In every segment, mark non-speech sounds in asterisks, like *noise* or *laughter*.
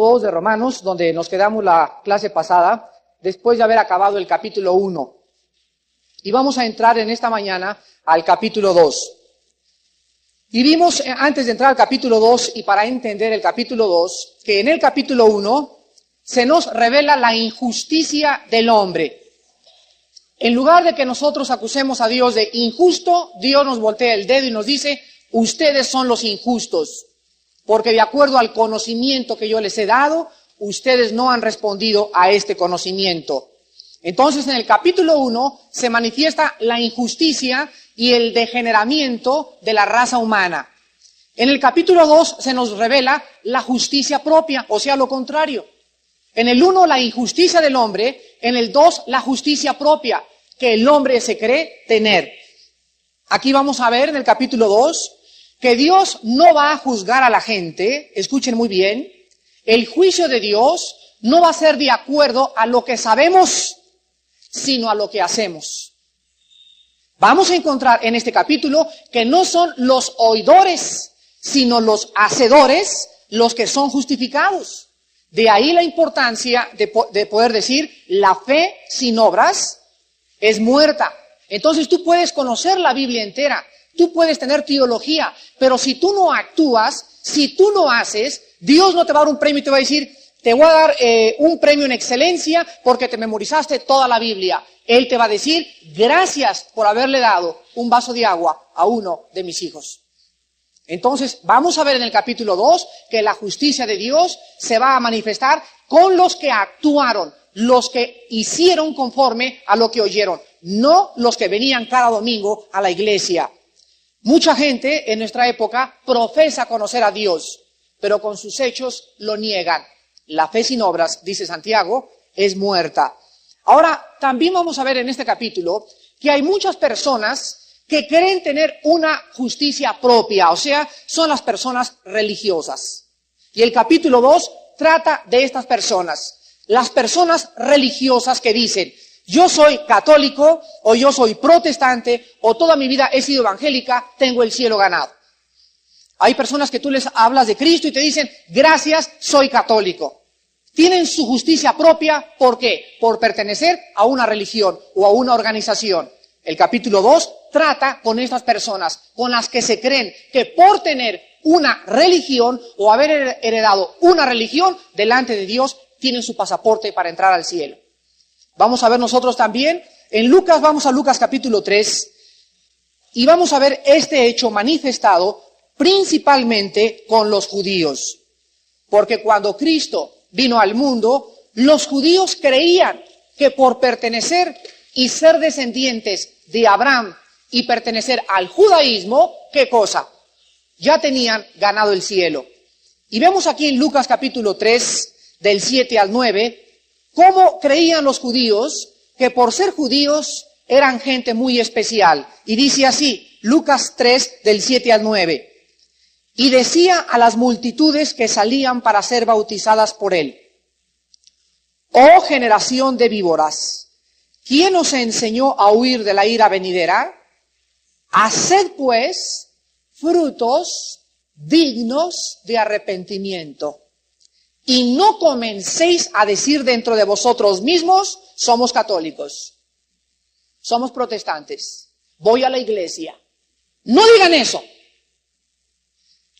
2 de Romanos, donde nos quedamos la clase pasada, después de haber acabado el capítulo 1. Y vamos a entrar en esta mañana al capítulo 2. Y vimos, eh, antes de entrar al capítulo 2 y para entender el capítulo 2, que en el capítulo 1 se nos revela la injusticia del hombre. En lugar de que nosotros acusemos a Dios de injusto, Dios nos voltea el dedo y nos dice, ustedes son los injustos porque de acuerdo al conocimiento que yo les he dado, ustedes no han respondido a este conocimiento. Entonces, en el capítulo 1 se manifiesta la injusticia y el degeneramiento de la raza humana. En el capítulo 2 se nos revela la justicia propia, o sea, lo contrario. En el 1 la injusticia del hombre, en el 2 la justicia propia que el hombre se cree tener. Aquí vamos a ver en el capítulo 2 que Dios no va a juzgar a la gente, escuchen muy bien, el juicio de Dios no va a ser de acuerdo a lo que sabemos, sino a lo que hacemos. Vamos a encontrar en este capítulo que no son los oidores, sino los hacedores los que son justificados. De ahí la importancia de, de poder decir, la fe sin obras es muerta. Entonces tú puedes conocer la Biblia entera, Tú puedes tener teología, pero si tú no actúas, si tú no haces, Dios no te va a dar un premio y te va a decir, te voy a dar eh, un premio en excelencia porque te memorizaste toda la Biblia. Él te va a decir, gracias por haberle dado un vaso de agua a uno de mis hijos. Entonces, vamos a ver en el capítulo 2 que la justicia de Dios se va a manifestar con los que actuaron, los que hicieron conforme a lo que oyeron, no los que venían cada domingo a la iglesia. Mucha gente en nuestra época profesa conocer a Dios, pero con sus hechos lo niegan. La fe sin obras, dice Santiago, es muerta. Ahora, también vamos a ver en este capítulo que hay muchas personas que creen tener una justicia propia, o sea, son las personas religiosas. Y el capítulo 2 trata de estas personas, las personas religiosas que dicen, yo soy católico o yo soy protestante o toda mi vida he sido evangélica, tengo el cielo ganado. Hay personas que tú les hablas de Cristo y te dicen, gracias, soy católico. Tienen su justicia propia, ¿por qué? Por pertenecer a una religión o a una organización. El capítulo 2 trata con estas personas, con las que se creen que por tener una religión o haber heredado una religión delante de Dios, tienen su pasaporte para entrar al cielo. Vamos a ver nosotros también, en Lucas, vamos a Lucas capítulo 3, y vamos a ver este hecho manifestado principalmente con los judíos. Porque cuando Cristo vino al mundo, los judíos creían que por pertenecer y ser descendientes de Abraham y pertenecer al judaísmo, ¿qué cosa? Ya tenían ganado el cielo. Y vemos aquí en Lucas capítulo 3, del 7 al 9, cómo creían los judíos que por ser judíos eran gente muy especial. Y dice así, Lucas 3 del 7 al 9. Y decía a las multitudes que salían para ser bautizadas por él, Oh generación de víboras, ¿quién os enseñó a huir de la ira venidera? Haced pues frutos dignos de arrepentimiento. Y no comencéis a decir dentro de vosotros mismos, somos católicos, somos protestantes, voy a la iglesia. No digan eso.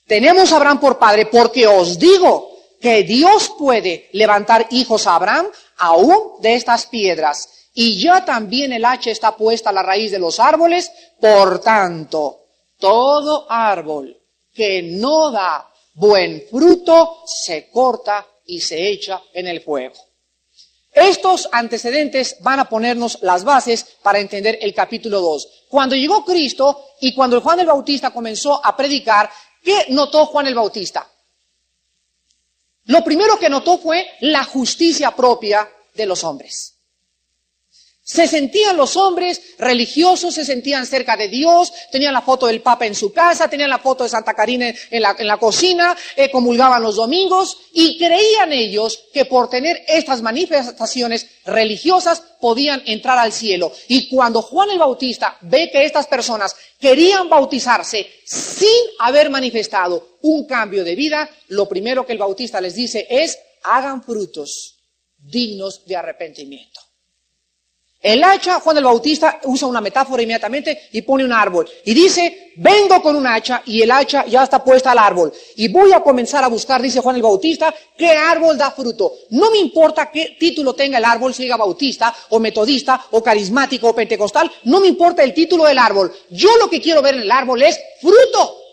Tenemos a Abraham por padre porque os digo que Dios puede levantar hijos a Abraham aún de estas piedras. Y ya también el hacha está puesta a la raíz de los árboles. Por tanto, todo árbol que no da buen fruto se corta y se echa en el fuego. Estos antecedentes van a ponernos las bases para entender el capítulo 2. Cuando llegó Cristo y cuando Juan el Bautista comenzó a predicar, ¿qué notó Juan el Bautista? Lo primero que notó fue la justicia propia de los hombres. Se sentían los hombres religiosos, se sentían cerca de Dios, tenían la foto del Papa en su casa, tenían la foto de Santa la, en la cocina, eh, comulgaban los domingos y creían ellos que por tener estas manifestaciones religiosas podían entrar al cielo. Y cuando Juan el Bautista ve que estas personas querían bautizarse sin haber manifestado un cambio de vida, lo primero que el Bautista les dice es, hagan frutos dignos de arrepentimiento. El hacha, Juan el Bautista usa una metáfora inmediatamente y pone un árbol. Y dice, vengo con un hacha y el hacha ya está puesta al árbol. Y voy a comenzar a buscar, dice Juan el Bautista, qué árbol da fruto. No me importa qué título tenga el árbol, si diga bautista o metodista o carismático o pentecostal. No me importa el título del árbol. Yo lo que quiero ver en el árbol es fruto.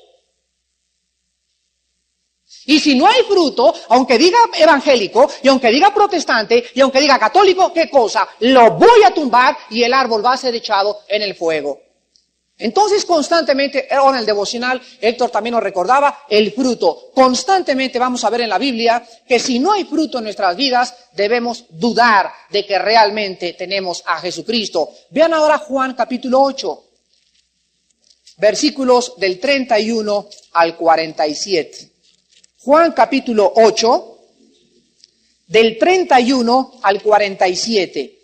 Y si no hay fruto, aunque diga evangélico, y aunque diga protestante, y aunque diga católico, ¿qué cosa? Lo voy a tumbar y el árbol va a ser echado en el fuego. Entonces, constantemente, ahora en el devocional, Héctor también nos recordaba el fruto. Constantemente vamos a ver en la Biblia que si no hay fruto en nuestras vidas, debemos dudar de que realmente tenemos a Jesucristo. Vean ahora Juan capítulo 8, versículos del 31 al 47. Juan capítulo 8, del 31 al 47.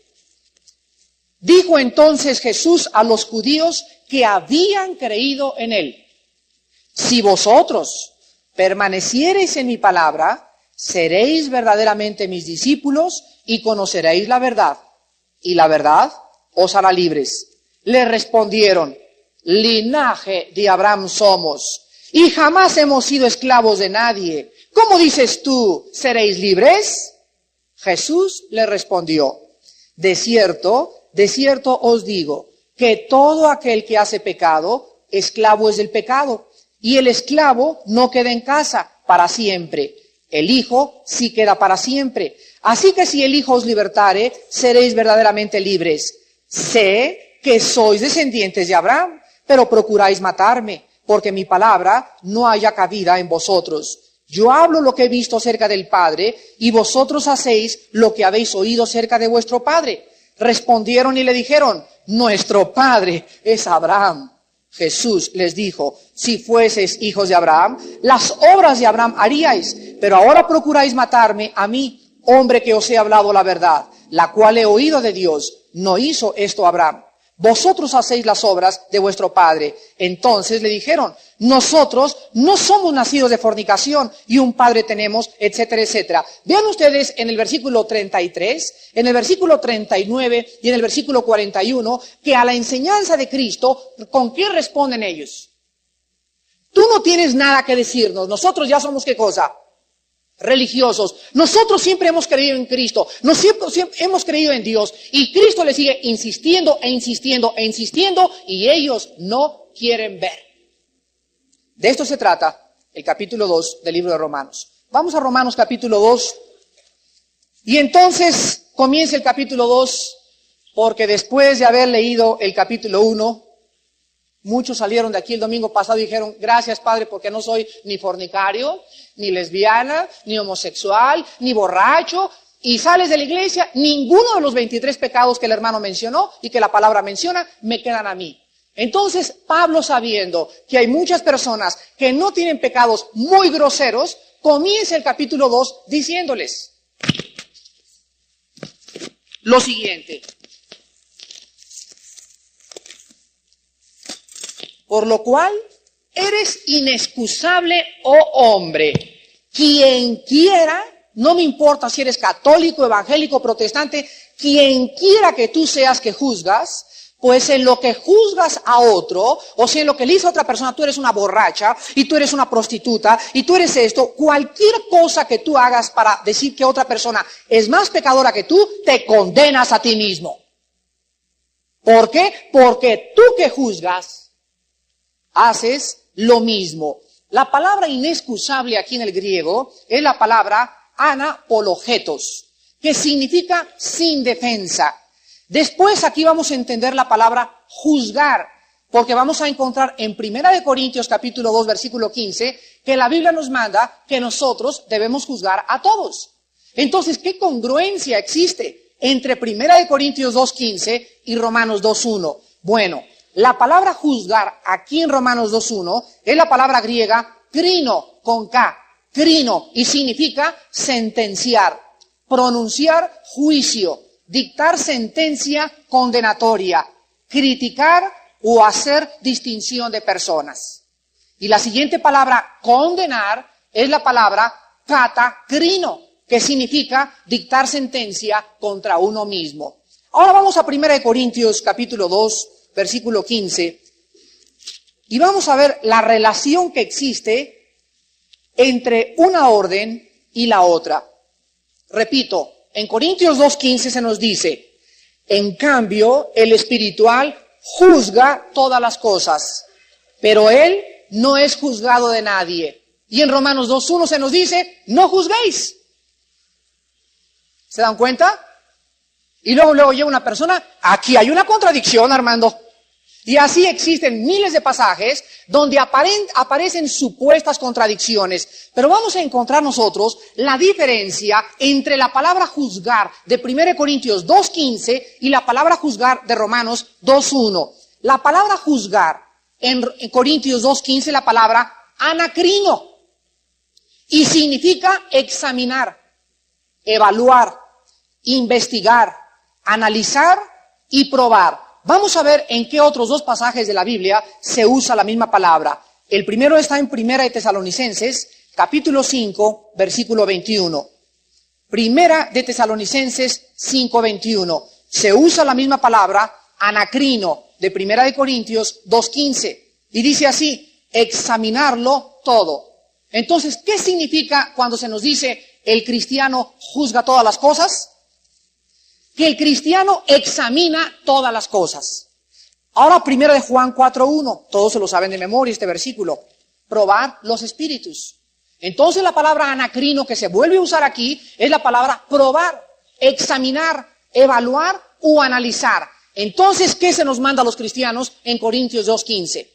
Dijo entonces Jesús a los judíos que habían creído en él, si vosotros permaneciereis en mi palabra, seréis verdaderamente mis discípulos y conoceréis la verdad, y la verdad os hará libres. Le respondieron, linaje de Abraham somos y jamás hemos sido esclavos de nadie. ¿Cómo dices tú, seréis libres? Jesús le respondió, de cierto, de cierto os digo, que todo aquel que hace pecado, esclavo es del pecado. Y el esclavo no queda en casa para siempre. El Hijo sí queda para siempre. Así que si el Hijo os libertare, seréis verdaderamente libres. Sé que sois descendientes de Abraham, pero procuráis matarme porque mi palabra no haya cabida en vosotros. Yo hablo lo que he visto cerca del Padre, y vosotros hacéis lo que habéis oído cerca de vuestro Padre. Respondieron y le dijeron, nuestro Padre es Abraham. Jesús les dijo, si fueseis hijos de Abraham, las obras de Abraham haríais, pero ahora procuráis matarme a mí, hombre que os he hablado la verdad, la cual he oído de Dios. No hizo esto Abraham vosotros hacéis las obras de vuestro padre. Entonces le dijeron, nosotros no somos nacidos de fornicación y un padre tenemos, etcétera, etcétera. Vean ustedes en el versículo 33, en el versículo 39 y en el versículo 41 que a la enseñanza de Cristo, ¿con qué responden ellos? Tú no tienes nada que decirnos, nosotros ya somos qué cosa? Religiosos. Nosotros siempre hemos creído en Cristo, nosotros siempre hemos creído en Dios y Cristo le sigue insistiendo e insistiendo e insistiendo y ellos no quieren ver. De esto se trata el capítulo 2 del libro de Romanos. Vamos a Romanos capítulo 2 y entonces comienza el capítulo 2 porque después de haber leído el capítulo 1, Muchos salieron de aquí el domingo pasado y dijeron, gracias Padre, porque no soy ni fornicario, ni lesbiana, ni homosexual, ni borracho. Y sales de la iglesia, ninguno de los 23 pecados que el hermano mencionó y que la palabra menciona me quedan a mí. Entonces, Pablo sabiendo que hay muchas personas que no tienen pecados muy groseros, comienza el capítulo 2 diciéndoles lo siguiente. Por lo cual, eres inexcusable, oh hombre. Quien quiera, no me importa si eres católico, evangélico, protestante, quien quiera que tú seas que juzgas, pues en lo que juzgas a otro, o si en lo que le dice a otra persona, tú eres una borracha, y tú eres una prostituta, y tú eres esto, cualquier cosa que tú hagas para decir que otra persona es más pecadora que tú, te condenas a ti mismo. ¿Por qué? Porque tú que juzgas, haces lo mismo. La palabra inexcusable aquí en el griego es la palabra anapologetos, que significa sin defensa. Después aquí vamos a entender la palabra juzgar, porque vamos a encontrar en Primera de Corintios capítulo 2 versículo 15 que la Biblia nos manda que nosotros debemos juzgar a todos. Entonces, ¿qué congruencia existe entre Primera de Corintios 2.15 y Romanos 2.1? Bueno, la palabra juzgar aquí en Romanos 2.1 es la palabra griega crino, con K, crino, y significa sentenciar, pronunciar juicio, dictar sentencia condenatoria, criticar o hacer distinción de personas. Y la siguiente palabra, condenar, es la palabra catacrino, que significa dictar sentencia contra uno mismo. Ahora vamos a 1 Corintios capítulo 2, versículo 15, y vamos a ver la relación que existe entre una orden y la otra. Repito, en Corintios 2.15 se nos dice, en cambio, el espiritual juzga todas las cosas, pero él no es juzgado de nadie. Y en Romanos 2.1 se nos dice, no juzguéis. ¿Se dan cuenta? Y luego, luego llega una persona, aquí hay una contradicción, Armando. Y así existen miles de pasajes donde aparecen supuestas contradicciones. Pero vamos a encontrar nosotros la diferencia entre la palabra juzgar de 1 Corintios 2.15 y la palabra juzgar de Romanos 2.1. La palabra juzgar en, en Corintios 2.15 la palabra anacrino. Y significa examinar, evaluar, investigar, analizar y probar. Vamos a ver en qué otros dos pasajes de la Biblia se usa la misma palabra. El primero está en Primera de Tesalonicenses, capítulo 5, versículo 21. Primera de Tesalonicenses 5, 21. Se usa la misma palabra, anacrino, de Primera de Corintios 2.15. Y dice así, examinarlo todo. Entonces, ¿qué significa cuando se nos dice el cristiano juzga todas las cosas? Que el cristiano examina todas las cosas. Ahora, primero de Juan 4.1, todos se lo saben de memoria este versículo, probar los espíritus. Entonces la palabra anacrino que se vuelve a usar aquí es la palabra probar, examinar, evaluar o analizar. Entonces, ¿qué se nos manda a los cristianos en Corintios 2.15?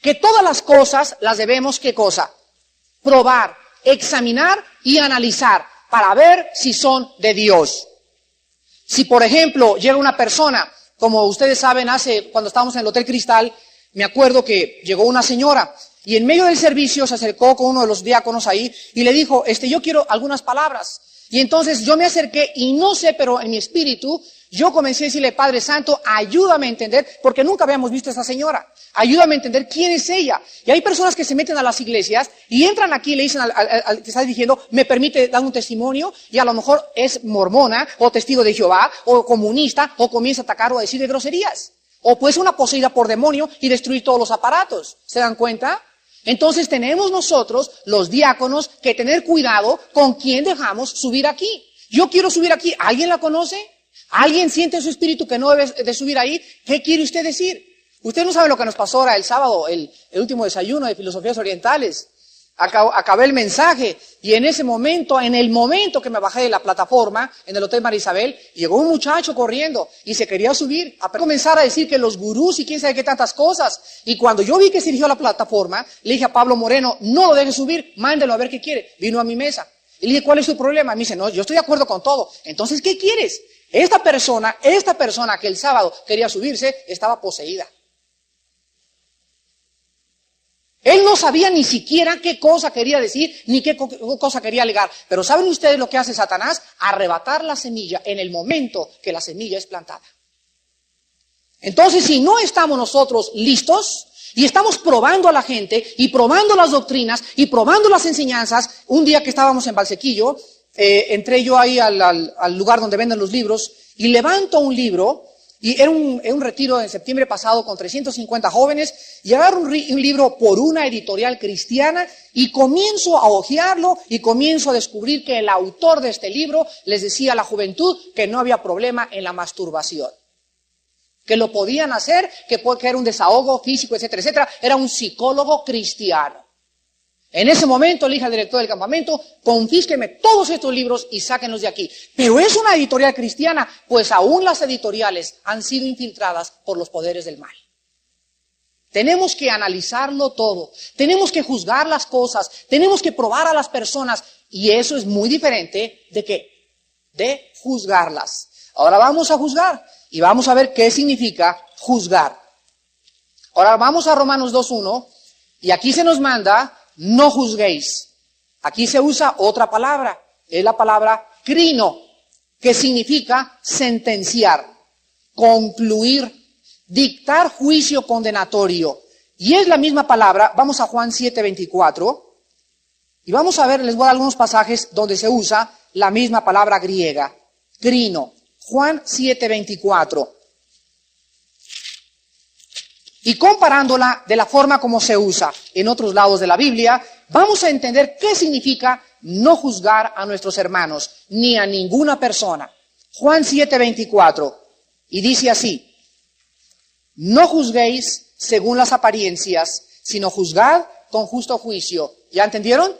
Que todas las cosas las debemos, ¿qué cosa? Probar, examinar y analizar para ver si son de Dios. Si, por ejemplo, llega una persona, como ustedes saben, hace, cuando estábamos en el Hotel Cristal, me acuerdo que llegó una señora y en medio del servicio se acercó con uno de los diáconos ahí y le dijo, este, yo quiero algunas palabras. Y entonces yo me acerqué y no sé, pero en mi espíritu yo comencé a decirle, Padre Santo, ayúdame a entender, porque nunca habíamos visto a esa señora. Ayúdame a entender quién es ella. Y hay personas que se meten a las iglesias y entran aquí y le dicen al, que está diciendo, me permite dar un testimonio, y a lo mejor es mormona, o testigo de Jehová, o comunista, o comienza a atacar o a decir de groserías. O puede ser una poseída por demonio y destruir todos los aparatos. ¿Se dan cuenta? Entonces tenemos nosotros, los diáconos, que tener cuidado con quién dejamos subir aquí. Yo quiero subir aquí, ¿alguien la conoce? ¿Alguien siente en su espíritu que no debe de subir ahí? ¿Qué quiere usted decir? Usted no sabe lo que nos pasó ahora el sábado, el, último desayuno de filosofías orientales. acabé el mensaje y en ese momento, en el momento que me bajé de la plataforma en el Hotel Marisabel, llegó un muchacho corriendo y se quería subir a comenzar a decir que los gurús y quién sabe qué tantas cosas. Y cuando yo vi que se dirigió a la plataforma, le dije a Pablo Moreno, no lo deje subir, mándelo a ver qué quiere. Vino a mi mesa. Y le dije, ¿cuál es su problema? Me dice, no, yo estoy de acuerdo con todo. Entonces, ¿qué quieres? Esta persona, esta persona que el sábado quería subirse, estaba poseída. Él no sabía ni siquiera qué cosa quería decir, ni qué cosa quería alegar. Pero ¿saben ustedes lo que hace Satanás? Arrebatar la semilla en el momento que la semilla es plantada. Entonces, si no estamos nosotros listos y estamos probando a la gente y probando las doctrinas y probando las enseñanzas, un día que estábamos en Valsequillo, eh, entré yo ahí al, lugar donde venden los libros y levanto un libro, y era un, retiro en septiembre pasado con 350 jóvenes, y agarro un, un, libro por una editorial cristiana y comienzo a hojearlo y comienzo a descubrir que el autor de este libro les decía a la juventud que no había problema en la masturbación. Que lo podían hacer, que, que era un desahogo físico, etcétera, etcétera. Era un psicólogo cristiano. En ese momento le dije al director del campamento, confísqueme todos estos libros y sáquenlos de aquí. Pero es una editorial cristiana, pues aún las editoriales han sido infiltradas por los poderes del mal. Tenemos que analizarlo todo, tenemos que juzgar las cosas, tenemos que probar a las personas y eso es muy diferente de qué? de juzgarlas. Ahora vamos a juzgar y vamos a ver qué significa juzgar. Ahora vamos a Romanos 2.1 y aquí se nos manda, no juzguéis. Aquí se usa otra palabra, es la palabra crino, que significa sentenciar, concluir, dictar juicio condenatorio. Y es la misma palabra, vamos a Juan 7.24, y vamos a ver, les voy a dar algunos pasajes donde se usa la misma palabra griega, crino. Juan 7:24. Y comparándola de la forma como se usa en otros lados de la Biblia, vamos a entender qué significa no juzgar a nuestros hermanos, ni a ninguna persona. Juan 7:24. Y dice así, no juzguéis según las apariencias, sino juzgad con justo juicio. ¿Ya entendieron?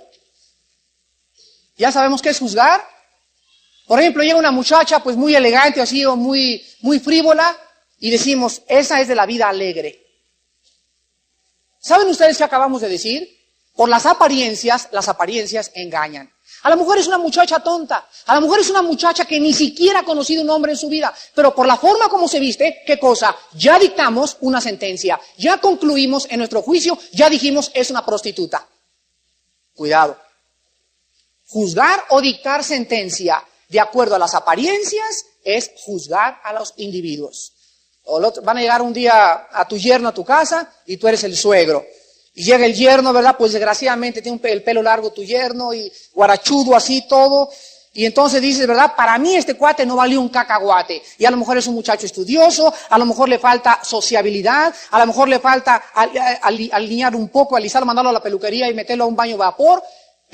¿Ya sabemos qué es juzgar? Por ejemplo, llega una muchacha pues muy elegante, así o muy, muy frívola, y decimos, esa es de la vida alegre. ¿Saben ustedes qué acabamos de decir? Por las apariencias, las apariencias engañan. A la mujer es una muchacha tonta, a la mujer es una muchacha que ni siquiera ha conocido un hombre en su vida, pero por la forma como se viste, ¿qué cosa? Ya dictamos una sentencia, ya concluimos en nuestro juicio, ya dijimos es una prostituta. Cuidado. Juzgar o dictar sentencia de acuerdo a las apariencias es juzgar a los individuos. O van a llegar un día a tu yerno a tu casa y tú eres el suegro. Y llega el yerno, ¿verdad? Pues desgraciadamente tiene el pelo largo tu yerno y guarachudo así todo. Y entonces dices, ¿verdad? Para mí este cuate no valió un cacahuate. Y a lo mejor es un muchacho estudioso, a lo mejor le falta sociabilidad, a lo mejor le falta alinear un poco, alisarlo, mandarlo a la peluquería y meterlo a un baño vapor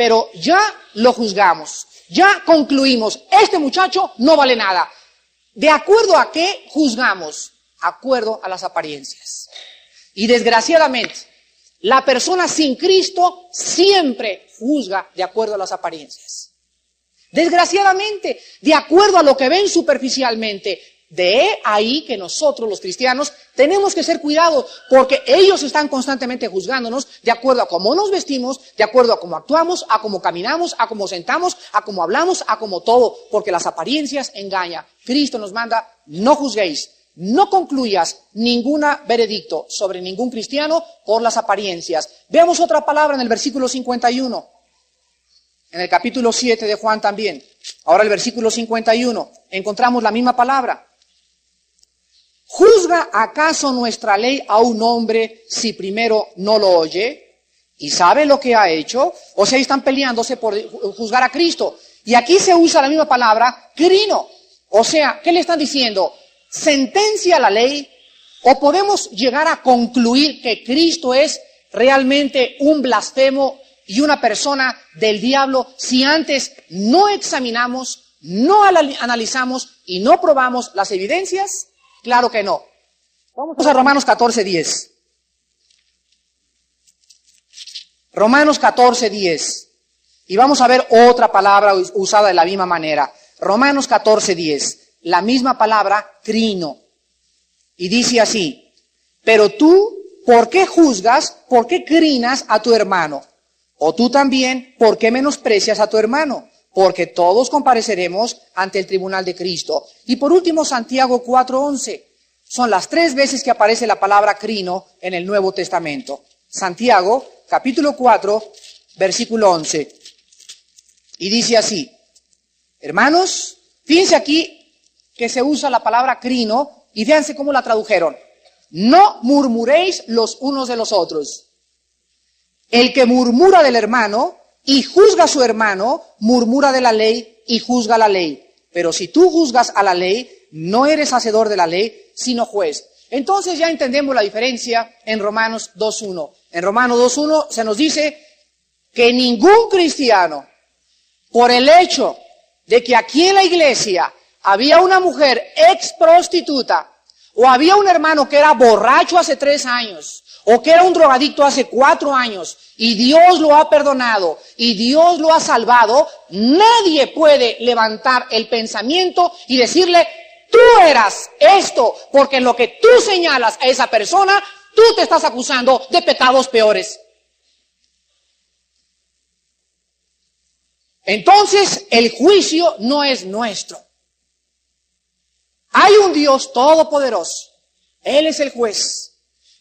pero ya lo juzgamos, ya concluimos, este muchacho no vale nada. ¿De acuerdo a qué juzgamos? Acuerdo a las apariencias. Y desgraciadamente, la persona sin Cristo siempre juzga de acuerdo a las apariencias. Desgraciadamente, de acuerdo a lo que ven superficialmente, de ahí que nosotros los cristianos tenemos que ser cuidados porque ellos están constantemente juzgándonos de acuerdo a cómo nos vestimos, de acuerdo a cómo actuamos, a cómo caminamos, a cómo sentamos, a cómo hablamos, a cómo todo, porque las apariencias engañan. Cristo nos manda, no juzguéis, no concluyas ningún veredicto sobre ningún cristiano por las apariencias. Veamos otra palabra en el versículo 51, en el capítulo 7 de Juan también. Ahora el versículo 51, encontramos la misma palabra. ¿Juzga acaso nuestra ley a un hombre si primero no lo oye y sabe lo que ha hecho? O sea, están peleándose por juzgar a Cristo. Y aquí se usa la misma palabra, crino. O sea, ¿qué le están diciendo? Sentencia la ley o podemos llegar a concluir que Cristo es realmente un blasfemo y una persona del diablo si antes no examinamos, no analizamos y no probamos las evidencias? Claro que no. Vamos a Romanos 14, 10. Romanos 14, 10. Y vamos a ver otra palabra usada de la misma manera. Romanos 14, 10. La misma palabra, crino. Y dice así, pero tú, ¿por qué juzgas, por qué crinas a tu hermano? O tú también, ¿por qué menosprecias a tu hermano? porque todos compareceremos ante el tribunal de Cristo. Y por último, Santiago 4.11. Son las tres veces que aparece la palabra crino en el Nuevo Testamento. Santiago, capítulo 4, versículo 11. Y dice así, hermanos, fíjense aquí que se usa la palabra crino y fíjense cómo la tradujeron. No murmuréis los unos de los otros. El que murmura del hermano y juzga a su hermano, murmura de la ley y juzga la ley. Pero si tú juzgas a la ley, no eres hacedor de la ley, sino juez. Entonces ya entendemos la diferencia en Romanos 2.1. En Romanos 2.1 se nos dice que ningún cristiano, por el hecho de que aquí en la iglesia había una mujer ex prostituta o había un hermano que era borracho hace tres años o que era un drogadicto hace cuatro años y Dios lo ha perdonado y Dios lo ha salvado, nadie puede levantar el pensamiento y decirle, tú eras esto, porque en lo que tú señalas a esa persona, tú te estás acusando de pecados peores. Entonces el juicio no es nuestro. Hay un Dios todopoderoso. Él es el juez.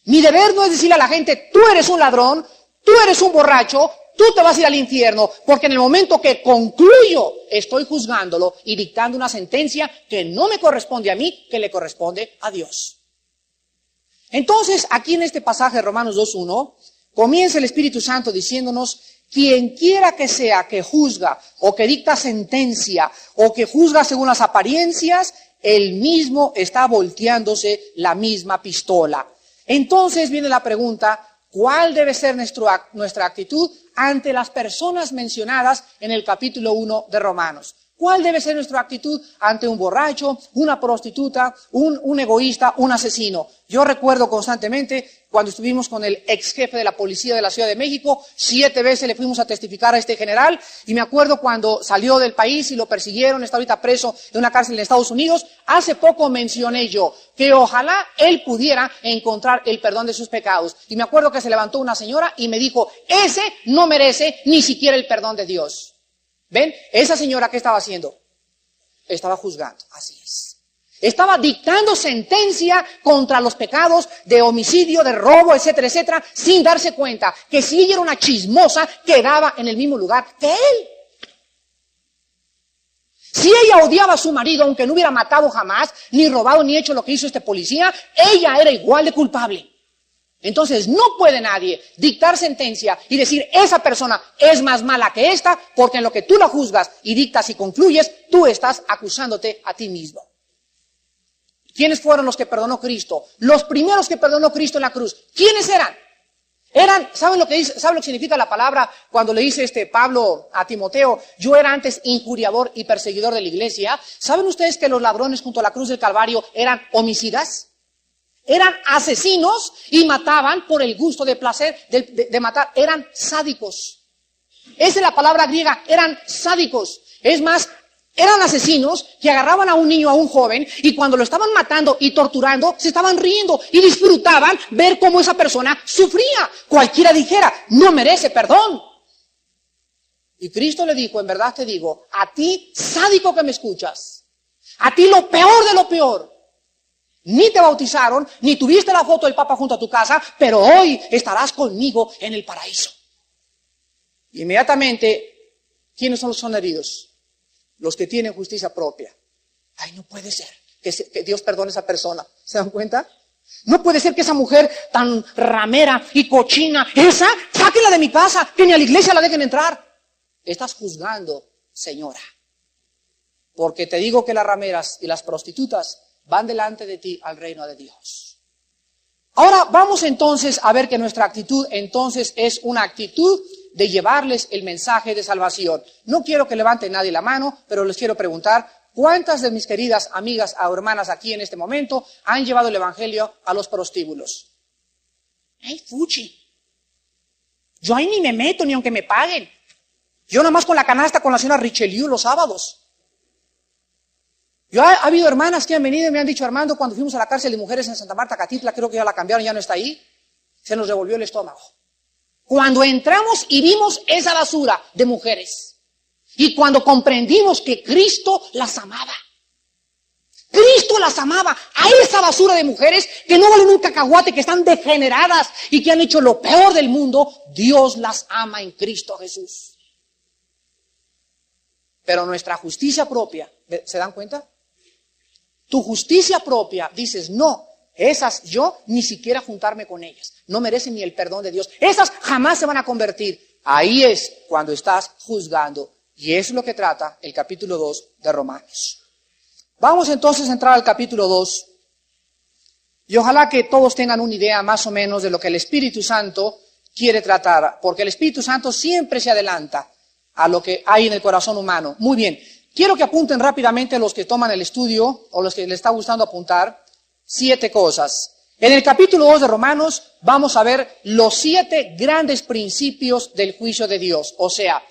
Mi deber no es decirle a la gente, tú eres un ladrón, tú eres un borracho, tú te vas a ir al infierno, porque en el momento que concluyo, estoy juzgándolo y dictando una sentencia que no me corresponde a mí, que le corresponde a Dios. Entonces, aquí en este pasaje de Romanos 2.1, comienza el Espíritu Santo diciéndonos, quien quiera que sea que juzga o que dicta sentencia o que juzga según las apariencias, él mismo está volteándose la misma pistola. Entonces viene la pregunta, ¿cuál debe ser nuestra actitud ante las personas mencionadas en el capítulo 1 de Romanos? ¿Cuál debe ser nuestra actitud ante un borracho, una prostituta, un, egoísta, un asesino? Yo recuerdo constantemente cuando estuvimos con el ex jefe de la policía de la Ciudad de México, siete veces le fuimos a testificar a este general, y me acuerdo cuando salió del país y lo persiguieron, está ahorita preso en una cárcel en Estados Unidos, hace poco mencioné yo que ojalá él pudiera encontrar el perdón de sus pecados. Y me acuerdo que se levantó una señora y me dijo, ese no merece ni siquiera el perdón de Dios. ¿Ven? Esa señora, ¿qué estaba haciendo? Estaba juzgando, así es. Estaba dictando sentencia contra los pecados de homicidio, de robo, etcétera, etcétera, sin darse cuenta que si ella era una chismosa, quedaba en el mismo lugar que él. Si ella odiaba a su marido, aunque no hubiera matado jamás, ni robado, ni hecho lo que hizo este policía, ella era igual de culpable. Entonces no puede nadie dictar sentencia y decir esa persona es más mala que esta, porque en lo que tú la juzgas y dictas y concluyes, tú estás acusándote a ti mismo. ¿Quiénes fueron los que perdonó Cristo? Los primeros que perdonó Cristo en la cruz. ¿Quiénes eran? Eran, ¿saben lo que dice, ¿saben lo que significa la palabra cuando le dice este Pablo a Timoteo? Yo era antes injuriador y perseguidor de la iglesia. ¿Saben ustedes que los ladrones junto a la cruz del Calvario eran homicidas? Eran asesinos y mataban por el gusto de placer de, matar. Eran sádicos. Esa es la palabra griega. Eran sádicos. Es más, eran asesinos que agarraban a un niño, a un joven, y cuando lo estaban matando y torturando, se estaban riendo y disfrutaban ver cómo esa persona sufría. Cualquiera dijera, no merece perdón. Y Cristo le dijo, en verdad te digo, a ti, sádico que me escuchas, a ti lo peor de lo peor, ni te bautizaron, ni tuviste la foto del Papa junto a tu casa, pero hoy estarás conmigo en el paraíso. Inmediatamente, ¿quiénes son los heridos? Los que tienen justicia propia. Ay, no puede ser que, Dios perdone a esa persona. ¿Se dan cuenta? No puede ser que esa mujer tan ramera y cochina, esa, sáquenla de mi casa, que ni a la iglesia la dejen entrar. Estás juzgando, señora. Porque te digo que las rameras y las prostitutas van delante de ti al reino de Dios. Ahora vamos entonces a ver que nuestra actitud entonces es una actitud de llevarles el mensaje de salvación. No quiero que levante nadie la mano, pero les quiero preguntar, ¿cuántas de mis queridas amigas o hermanas aquí en este momento han llevado el Evangelio a los prostíbulos? ¡Ay, fuchi! Yo ahí ni me meto ni aunque me paguen. Yo nada más con la canasta con la señora Richelieu los sábados. Yo ha, habido hermanas que han venido y me han dicho, Armando, cuando fuimos a la cárcel de mujeres en Santa Marta, Catitla, creo que ya la cambiaron, ya no está ahí, se nos revolvió el estómago. Cuando entramos y vimos esa basura de mujeres, y cuando comprendimos que Cristo las amaba, Cristo las amaba a esa basura de mujeres que no valen un cacahuate, que están degeneradas y que han hecho lo peor del mundo, Dios las ama en Cristo Jesús. Pero nuestra justicia propia, ¿se dan cuenta? tu justicia propia, dices, no, esas yo ni siquiera juntarme con ellas, no merecen ni el perdón de Dios, esas jamás se van a convertir. Ahí es cuando estás juzgando. Y es lo que trata el capítulo 2 de Romanos. Vamos entonces a entrar al capítulo 2. Y ojalá que todos tengan una idea más o menos de lo que el Espíritu Santo quiere tratar, porque el Espíritu Santo siempre se adelanta a lo que hay en el corazón humano. Muy bien, Quiero que apunten rápidamente los que toman el estudio o los que les está gustando apuntar siete cosas. En el capítulo 2 de Romanos vamos a ver los siete grandes principios del juicio de Dios. O sea,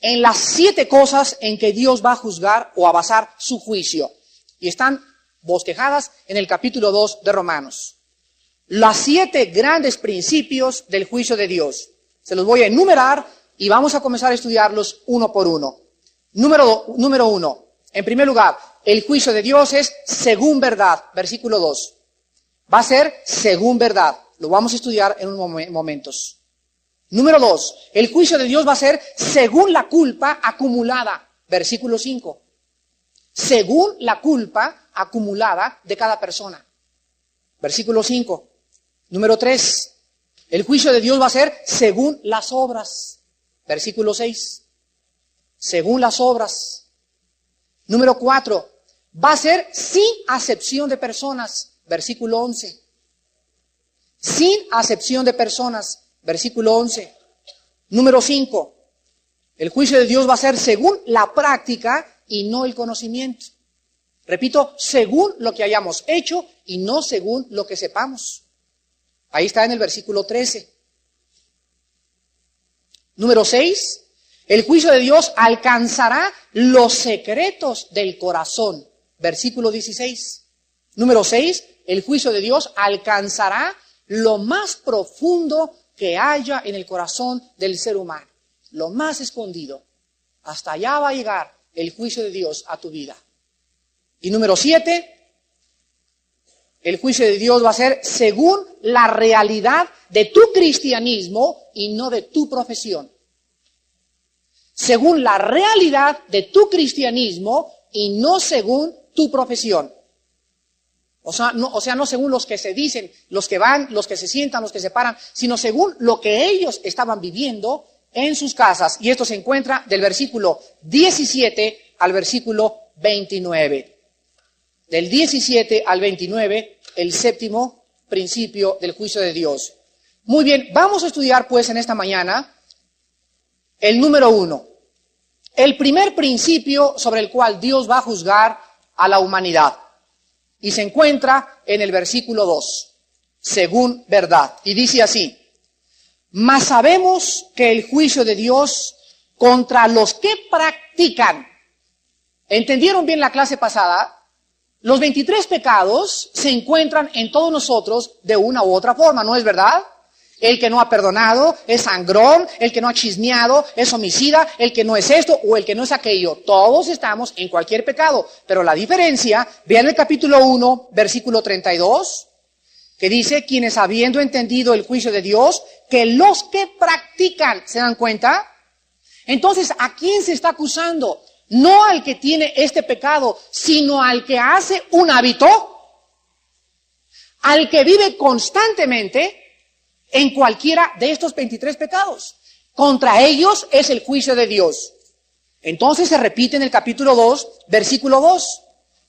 en las siete cosas en que Dios va a juzgar o a basar su juicio. Y están bosquejadas en el capítulo 2 de Romanos. Las siete grandes principios del juicio de Dios. Se los voy a enumerar y vamos a comenzar a estudiarlos uno por uno. Número, número uno, en primer lugar, el juicio de Dios es según verdad, versículo 2. Va a ser según verdad. Lo vamos a estudiar en unos momentos. Número dos, el juicio de Dios va a ser según la culpa acumulada, versículo 5. Según la culpa acumulada de cada persona. Versículo 5. Número 3, el juicio de Dios va a ser según las obras, versículo 6. Según las obras. Número 4, va a ser sin acepción de personas, versículo 11. Sin acepción de personas, versículo 11. Número 5. El juicio de Dios va a ser según la práctica y no el conocimiento. Repito, según lo que hayamos hecho y no según lo que sepamos. Ahí está en el versículo 13. Número 6. El juicio de Dios alcanzará los secretos del corazón. Versículo 16. Número 6. El juicio de Dios alcanzará lo más profundo que haya en el corazón del ser humano, lo más escondido. Hasta allá va a llegar el juicio de Dios a tu vida. Y número siete, el juicio de Dios va a ser según la realidad de tu cristianismo y no de tu profesión. Según la realidad de tu cristianismo y no según tu profesión. O sea, no, o sea, no según los que se dicen, los que van, los que se sientan, los que se paran, sino según lo que ellos estaban viviendo en sus casas. Y esto se encuentra del versículo 17 al versículo 29. Del 17 al 29, el séptimo principio del juicio de Dios. Muy bien, vamos a estudiar pues en esta mañana el número uno. El primer principio sobre el cual Dios va a juzgar a la humanidad y se encuentra en el versículo 2, según verdad. Y dice así, mas sabemos que el juicio de Dios contra los que practican, ¿entendieron bien la clase pasada? Los 23 pecados se encuentran en todos nosotros de una u otra forma, ¿no es verdad? El que no ha perdonado es sangrón, el que no ha chismeado es homicida, el que no es esto o el que no es aquello. Todos estamos en cualquier pecado. Pero la diferencia, vean el capítulo 1, versículo 32, que dice, quienes habiendo entendido el juicio de Dios, que los que practican, ¿se dan cuenta? Entonces, ¿a quién se está acusando? No al que tiene este pecado, sino al que hace un hábito, al que vive constantemente en cualquiera de estos 23 pecados. Contra ellos es el juicio de Dios. Entonces se repite en el capítulo 2, versículo 2.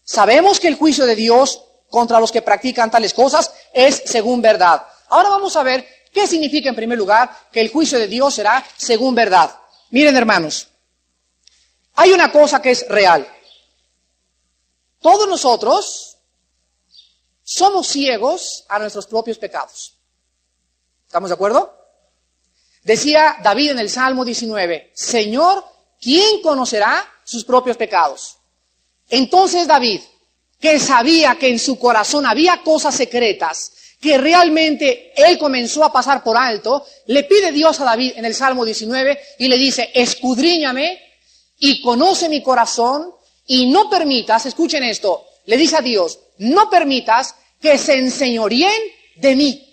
Sabemos que el juicio de Dios contra los que practican tales cosas es según verdad. Ahora vamos a ver qué significa en primer lugar que el juicio de Dios será según verdad. Miren hermanos, hay una cosa que es real. Todos nosotros somos ciegos a nuestros propios pecados. ¿Estamos de acuerdo? Decía David en el Salmo 19, Señor, ¿quién conocerá sus propios pecados? Entonces David, que sabía que en su corazón había cosas secretas, que realmente él comenzó a pasar por alto, le pide Dios a David en el Salmo 19 y le dice, escudriñame y conoce mi corazón y no permitas, escuchen esto, le dice a Dios, no permitas que se enseñoríen de mí.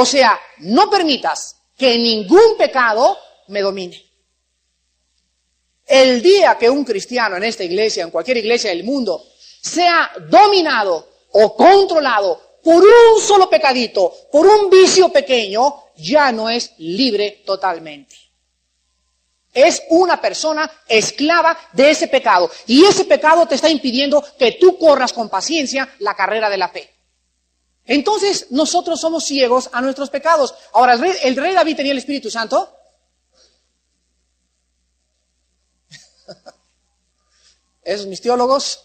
O sea, no permitas que ningún pecado me domine. El día que un cristiano en esta iglesia, en cualquier iglesia del mundo, sea dominado o controlado por un solo pecadito, por un vicio pequeño, ya no es libre totalmente. Es una persona esclava de ese pecado. Y ese pecado te está impidiendo que tú corras con paciencia la carrera de la fe. Entonces nosotros somos ciegos a nuestros pecados. Ahora, ¿el rey, David tenía el Espíritu Santo? *laughs* Esos mis teólogos.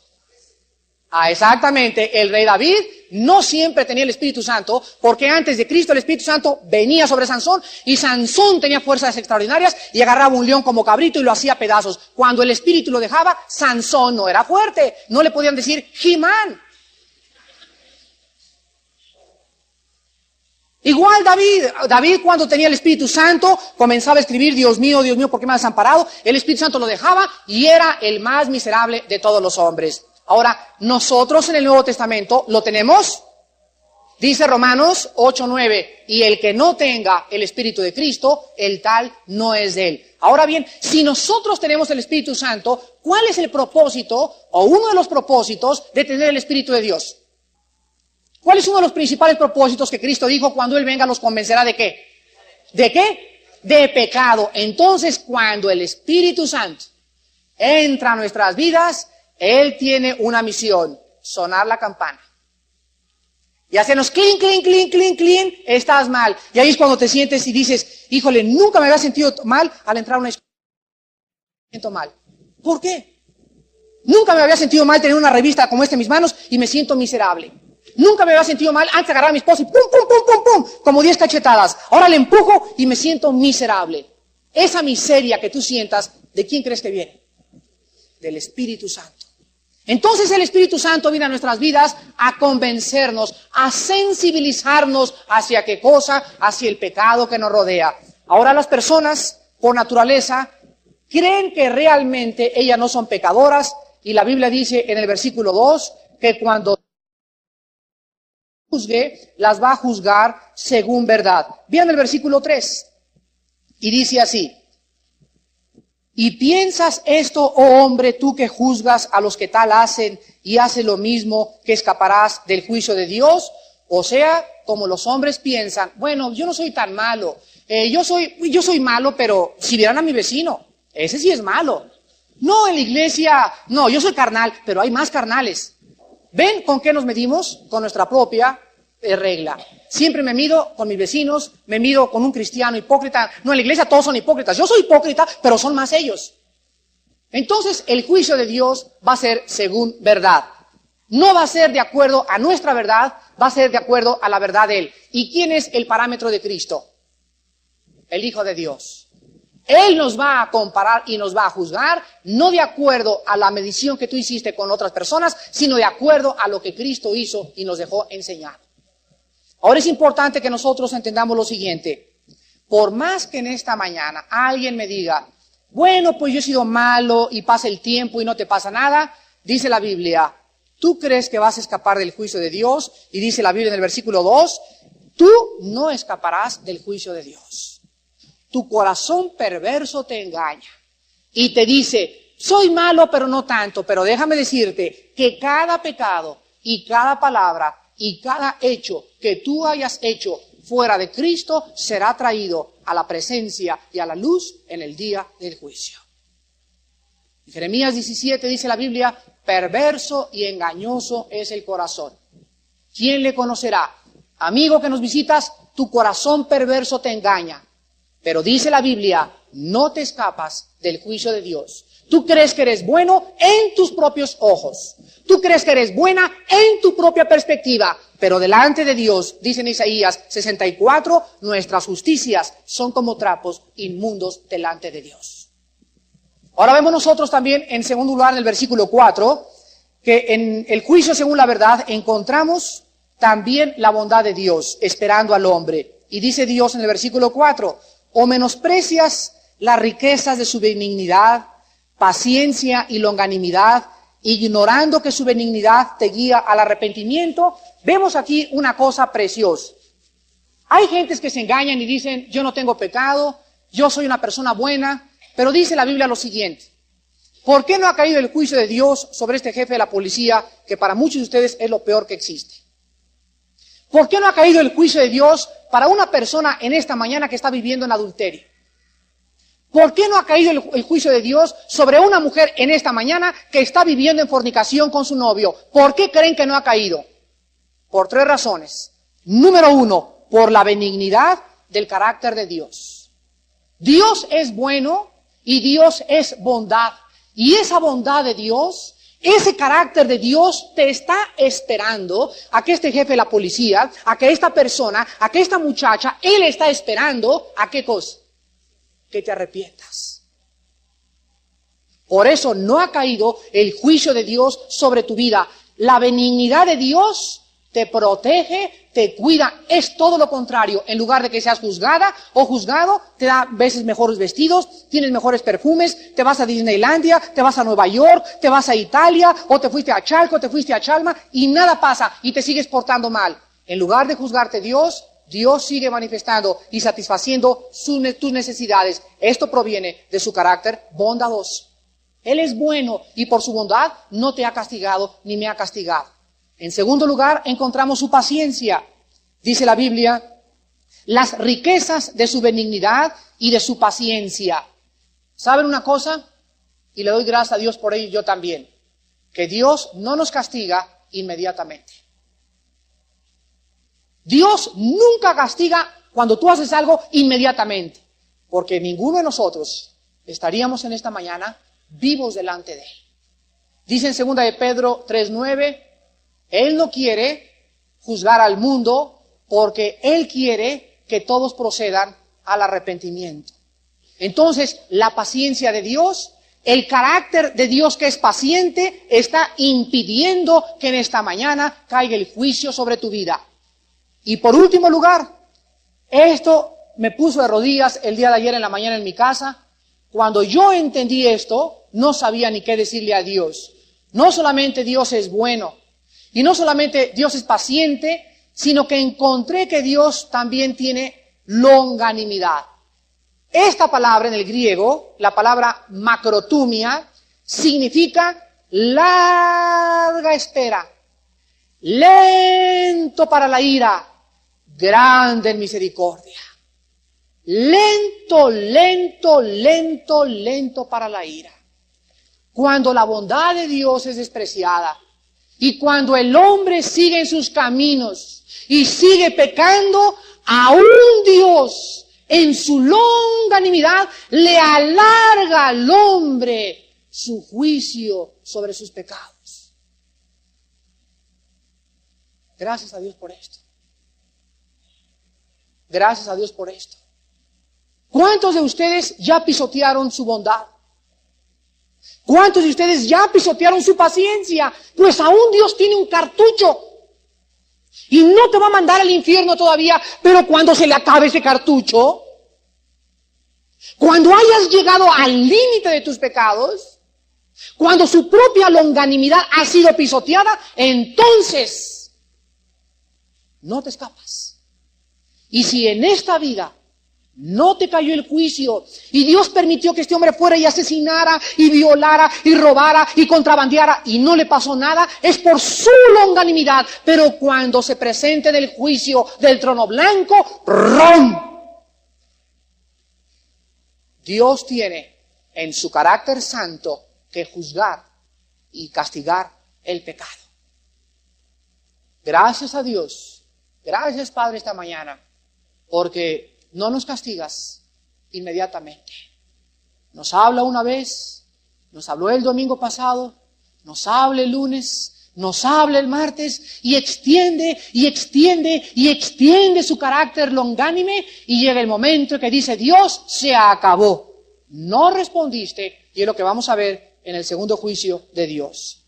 Ah, exactamente. El rey David no siempre tenía el Espíritu Santo, porque antes de Cristo el Espíritu Santo venía sobre Sansón y Sansón tenía fuerzas extraordinarias y agarraba un león como cabrito y lo hacía pedazos. Cuando el Espíritu lo dejaba, Sansón no era fuerte. No le podían decir Jimán. Igual David, David cuando tenía el Espíritu Santo comenzaba a escribir, Dios mío, Dios mío, ¿por qué me has desamparado? El Espíritu Santo lo dejaba y era el más miserable de todos los hombres. Ahora, nosotros en el Nuevo Testamento lo tenemos, dice Romanos 8:9, y el que no tenga el Espíritu de Cristo, el tal no es de él. Ahora bien, si nosotros tenemos el Espíritu Santo, ¿cuál es el propósito o uno de los propósitos de tener el Espíritu de Dios? ¿Cuál es uno de los principales propósitos que Cristo dijo cuando Él venga los convencerá de qué? ¿De qué? De pecado. Entonces, cuando el Espíritu Santo entra a nuestras vidas, Él tiene una misión, sonar la campana. Y hacernos clean, clean, clean, clean, clean, estás mal. Y ahí es cuando te sientes y dices, híjole, nunca me había sentido mal al entrar a una escuela. Me siento mal. ¿Por qué? Nunca me había sentido mal tener una revista como esta en mis manos y me siento miserable. Nunca me había sentido mal antes agarrar a mi esposa y pum, pum, pum, pum, pum, como diez cachetadas. Ahora le empujo y me siento miserable. Esa miseria que tú sientas, ¿de quién crees que viene? Del Espíritu Santo. Entonces el Espíritu Santo viene a nuestras vidas a convencernos, a sensibilizarnos hacia qué cosa, hacia el pecado que nos rodea. Ahora las personas, por naturaleza, creen que realmente ellas no son pecadoras y la Biblia dice en el versículo 2 que cuando juzgue, las va a juzgar según verdad. Vean el versículo 3. Y dice así, y piensas esto, oh hombre, tú que juzgas a los que tal hacen y haces lo mismo, que escaparás del juicio de Dios. O sea, como los hombres piensan, bueno, yo no soy tan malo, eh, yo, soy, yo soy malo, pero si vieran a mi vecino, ese sí es malo. No, en la iglesia, no, yo soy carnal, pero hay más carnales. ¿Ven con qué nos medimos? Con nuestra propia eh, regla. Siempre me mido con mis vecinos, me mido con un cristiano hipócrita. No, en la iglesia todos son hipócritas. Yo soy hipócrita, pero son más ellos. Entonces, el juicio de Dios va a ser según verdad. No va a ser de acuerdo a nuestra verdad, va a ser de acuerdo a la verdad de Él. ¿Y quién es el parámetro de Cristo? El Hijo de Dios. Él nos va a comparar y nos va a juzgar, no de acuerdo a la medición que tú hiciste con otras personas, sino de acuerdo a lo que Cristo hizo y nos dejó enseñar. Ahora es importante que nosotros entendamos lo siguiente. Por más que en esta mañana alguien me diga, bueno, pues yo he sido malo y pasa el tiempo y no te pasa nada, dice la Biblia, ¿tú crees que vas a escapar del juicio de Dios? Y dice la Biblia en el versículo 2, tú no escaparás del juicio de Dios tu corazón perverso te engaña y te dice, soy malo pero no tanto, pero déjame decirte que cada pecado y cada palabra y cada hecho que tú hayas hecho fuera de Cristo será traído a la presencia y a la luz en el día del juicio. Jeremías 17 dice la Biblia, perverso y engañoso es el corazón. ¿Quién le conocerá? Amigo que nos visitas, tu corazón perverso te engaña. Pero dice la Biblia, no te escapas del juicio de Dios. Tú crees que eres bueno en tus propios ojos. Tú crees que eres buena en tu propia perspectiva. Pero delante de Dios, dice en Isaías 64, nuestras justicias son como trapos inmundos delante de Dios. Ahora vemos nosotros también, en segundo lugar, en el versículo 4, que en el juicio según la verdad encontramos también la bondad de Dios esperando al hombre. Y dice Dios en el versículo 4, o menosprecias las riquezas de su benignidad, paciencia y longanimidad, ignorando que su benignidad te guía al arrepentimiento, vemos aquí una cosa preciosa. Hay gentes que se engañan y dicen, yo no tengo pecado, yo soy una persona buena, pero dice la Biblia lo siguiente. ¿Por qué no ha caído el juicio de Dios sobre este jefe de la policía, que para muchos de ustedes es lo peor que existe? ¿Por qué no ha caído el juicio de Dios para una persona en esta mañana que está viviendo en adulterio? ¿Por qué no ha caído el, juicio de Dios sobre una mujer en esta mañana que está viviendo en fornicación con su novio? ¿Por qué creen que no ha caído? Por tres razones. Número uno, por la benignidad del carácter de Dios. Dios es bueno y Dios es bondad. Y esa bondad de Dios ese carácter de Dios te está esperando a que este jefe de la policía, a que esta persona, a que esta muchacha, él está esperando a qué cosa? Que te arrepientas. Por eso no ha caído el juicio de Dios sobre tu vida. La benignidad de Dios te protege, te cuida. Es todo lo contrario. En lugar de que seas juzgada o juzgado, te da veces mejores vestidos, tienes mejores perfumes, te vas a Disneylandia, te vas a Nueva York, te vas a Italia, o te fuiste a Chalco, te fuiste a Chalma, y nada pasa, y te sigues portando mal. En lugar de juzgarte Dios, Dios sigue manifestando y satisfaciendo tus necesidades. Esto proviene de su carácter bondadoso. Él es bueno y por su bondad no te ha castigado ni me ha castigado. En segundo lugar, encontramos su paciencia. Dice la Biblia, las riquezas de su benignidad y de su paciencia. ¿Saben una cosa? Y le doy gracias a Dios por ello yo también. Que Dios no nos castiga inmediatamente. Dios nunca castiga cuando tú haces algo inmediatamente. Porque ninguno de nosotros estaríamos en esta mañana vivos delante de Él. Dice en segunda de Pedro 3.9, Él no quiere juzgar al mundo porque Él quiere que todos procedan al arrepentimiento. Entonces, la paciencia de Dios, el carácter de Dios que es paciente, está impidiendo que en esta mañana caiga el juicio sobre tu vida. Y por último lugar, esto me puso de rodillas el día de ayer en la mañana en mi casa. Cuando yo entendí esto, no sabía ni qué decirle a Dios. No solamente Dios es bueno, y no solamente Dios es paciente, sino que encontré que Dios también tiene longanimidad. Esta palabra en el griego, la palabra macrotumia, significa larga espera, lento para la ira, grande en misericordia. Lento, lento, lento, lento para la ira. Cuando la bondad de Dios es despreciada y cuando el hombre sigue en sus caminos y sigue pecando, aún Dios en su longanimidad le alarga al hombre su juicio sobre sus pecados. Gracias a Dios por esto. Gracias a Dios por esto. ¿Cuántos de ustedes ya pisotearon su bondad? ¿Cuántos de ustedes ya pisotearon su paciencia? Pues aún Dios tiene un cartucho. Y no te va a mandar al infierno todavía, pero cuando se le acabe ese cartucho, cuando hayas llegado al límite de tus pecados, cuando su propia longanimidad ha sido pisoteada, entonces no te escapas. Y si en esta vida no te cayó el juicio. Y Dios permitió que este hombre fuera y asesinara y violara y robara y contrabandeara y no le pasó nada. Es por su longanimidad. Pero cuando se presente en el juicio del trono blanco, ¡rom! Dios tiene en su carácter santo que juzgar y castigar el pecado. Gracias a Dios. Gracias Padre esta mañana. Porque no nos castigas inmediatamente. Nos habla una vez, nos habló el domingo pasado, nos habla el lunes, nos habla el martes y extiende y extiende y extiende su carácter longánime y llega el momento que dice Dios se acabó. No respondiste y es lo que vamos a ver en el segundo juicio de Dios.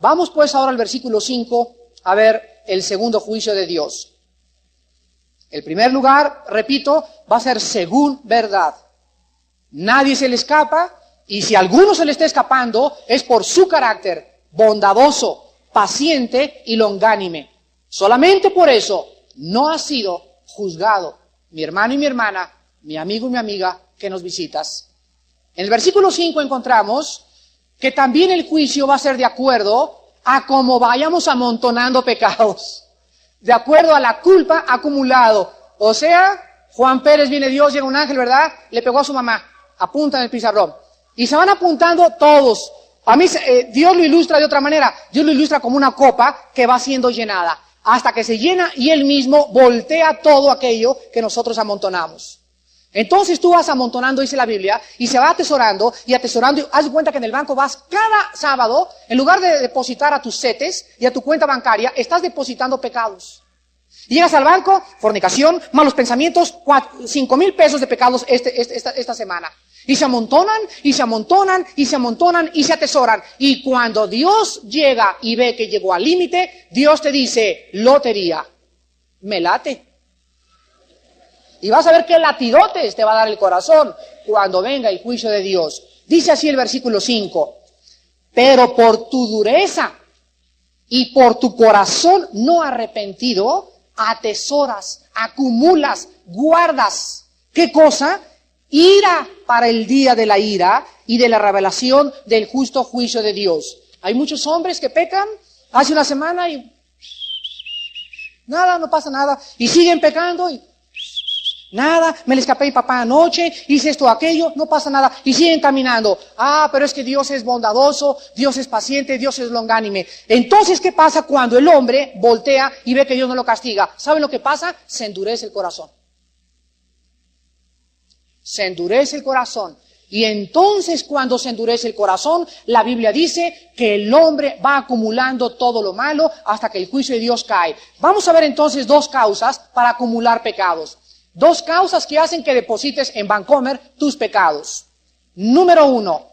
Vamos pues ahora al versículo 5 a ver el segundo juicio de Dios. El primer lugar, repito, va a ser según verdad. Nadie se le escapa y si alguno se le está escapando es por su carácter bondadoso, paciente y longánime. Solamente por eso no ha sido juzgado mi hermano y mi hermana, mi amigo y mi amiga que nos visitas. En el versículo 5 encontramos que también el juicio va a ser de acuerdo a cómo vayamos amontonando pecados de acuerdo a la culpa acumulado. O sea, Juan Pérez viene Dios, llega un ángel, ¿verdad? Le pegó a su mamá. Apunta en el pizarrón. Y se van apuntando todos. A mí eh, Dios lo ilustra de otra manera. Dios lo ilustra como una copa que va siendo llenada. Hasta que se llena y él mismo voltea todo aquello que nosotros amontonamos. Entonces tú vas amontonando, dice la Biblia, y se va atesorando y atesorando. Y haz cuenta que en el banco vas cada sábado, en lugar de depositar a tus setes y a tu cuenta bancaria, estás depositando pecados. Llegas al banco, fornicación, malos pensamientos, cuatro, cinco mil pesos de pecados este, este, esta, esta semana. Y se amontonan, y se amontonan, y se amontonan, y se atesoran. Y cuando Dios llega y ve que llegó al límite, Dios te dice, lotería, me late. Y vas a ver qué latidotes te va a dar el corazón cuando venga el juicio de Dios. Dice así el versículo 5, pero por tu dureza y por tu corazón no arrepentido, atesoras, acumulas, guardas. ¿Qué cosa? Ira para el día de la ira y de la revelación del justo juicio de Dios. Hay muchos hombres que pecan hace una semana y nada, no pasa nada. Y siguen pecando y Nada, me le escapé a papá anoche, hice esto, aquello, no pasa nada. Y siguen caminando. Ah, pero es que Dios es bondadoso, Dios es paciente, Dios es longánime. Entonces, ¿qué pasa cuando el hombre voltea y ve que Dios no lo castiga? ¿Saben lo que pasa? Se endurece el corazón. Se endurece el corazón. Y entonces cuando se endurece el corazón, la Biblia dice que el hombre va acumulando todo lo malo hasta que el juicio de Dios cae. Vamos a ver entonces dos causas para acumular pecados. Dos causas que hacen que deposites en Bancomer tus pecados. Número uno,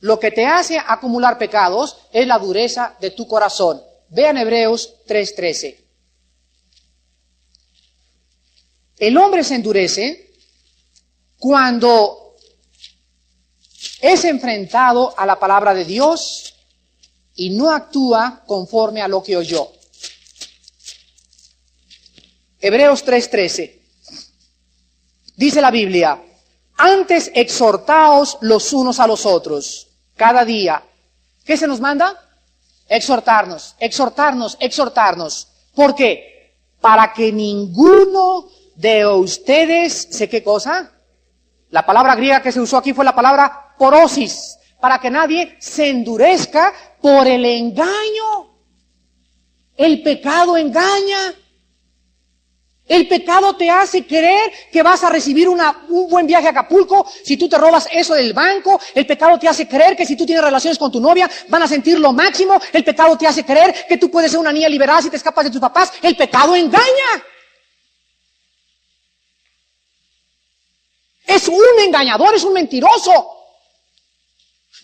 lo que te hace acumular pecados es la dureza de tu corazón. Vean Hebreos 3:13. El hombre se endurece cuando es enfrentado a la palabra de Dios y no actúa conforme a lo que oyó. Hebreos 3:13. Dice la Biblia, antes exhortaos los unos a los otros, cada día. ¿Qué se nos manda? Exhortarnos, exhortarnos, exhortarnos. ¿Por qué? Para que ninguno de ustedes, ¿sé qué cosa? La palabra griega que se usó aquí fue la palabra porosis, para que nadie se endurezca por el engaño. El pecado engaña. El pecado te hace creer que vas a recibir una, un buen viaje a Acapulco si tú te robas eso del banco. El pecado te hace creer que si tú tienes relaciones con tu novia van a sentir lo máximo. El pecado te hace creer que tú puedes ser una niña liberada si te escapas de tus papás. El pecado engaña. Es un engañador, es un mentiroso.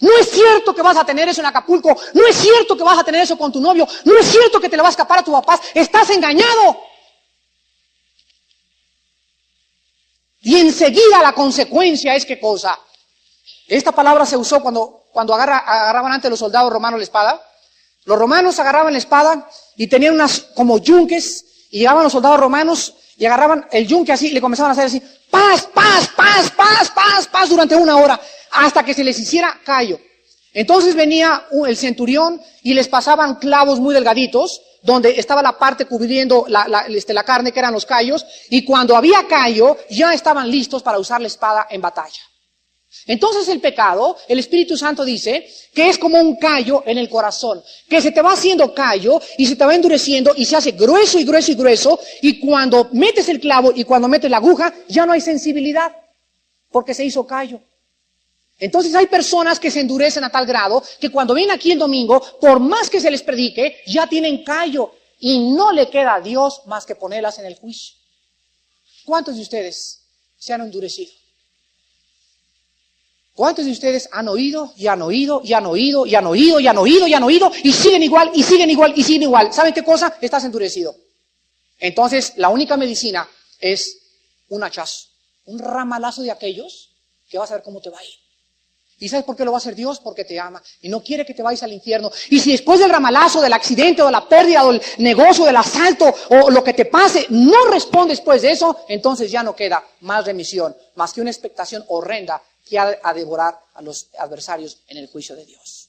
No es cierto que vas a tener eso en Acapulco. No es cierto que vas a tener eso con tu novio. No es cierto que te le va a escapar a tu papás. Estás engañado. Y enseguida la consecuencia es qué cosa. Esta palabra se usó cuando, cuando agarraban antes los soldados romanos la espada. Los romanos agarraban la espada y tenían unas como yunques y llegaban los soldados romanos y agarraban el yunque así y le comenzaban a hacer así, paz, paz, paz, paz, paz, paz durante una hora hasta que se les hiciera callo. Entonces venía el centurión y les pasaban clavos muy delgaditos donde estaba la parte cubriendo la, este, la carne, que eran los callos, y cuando había callo, ya estaban listos para usar la espada en batalla. Entonces el pecado, el Espíritu Santo dice que es como un callo en el corazón, que se te va haciendo callo y se te va endureciendo y se hace grueso y grueso y grueso y cuando metes el clavo y cuando metes la aguja ya no hay sensibilidad porque se hizo callo. Entonces hay personas que se endurecen a tal grado que cuando vienen aquí el domingo, por más que se les predique, ya tienen callo y no le queda a Dios más que ponerlas en el juicio. ¿Cuántos de ustedes se han endurecido? ¿Cuántos de ustedes han oído y han oído y han oído y han oído y han oído y han oído y siguen igual y siguen igual y siguen igual? ¿Saben qué cosa? Estás endurecido. Entonces la única medicina es un hachazo, un ramalazo de aquellos que vas a ver cómo te va a ir. ¿Y sabes por qué lo va a hacer Dios? Porque te ama y no quiere que te vayas al infierno. Y si después del ramalazo, del accidente o de la pérdida o del negocio, del asalto o lo que te pase, no respondes después de eso, entonces ya no queda más remisión, más que una expectación horrenda que ha a devorar a los adversarios en el juicio de Dios.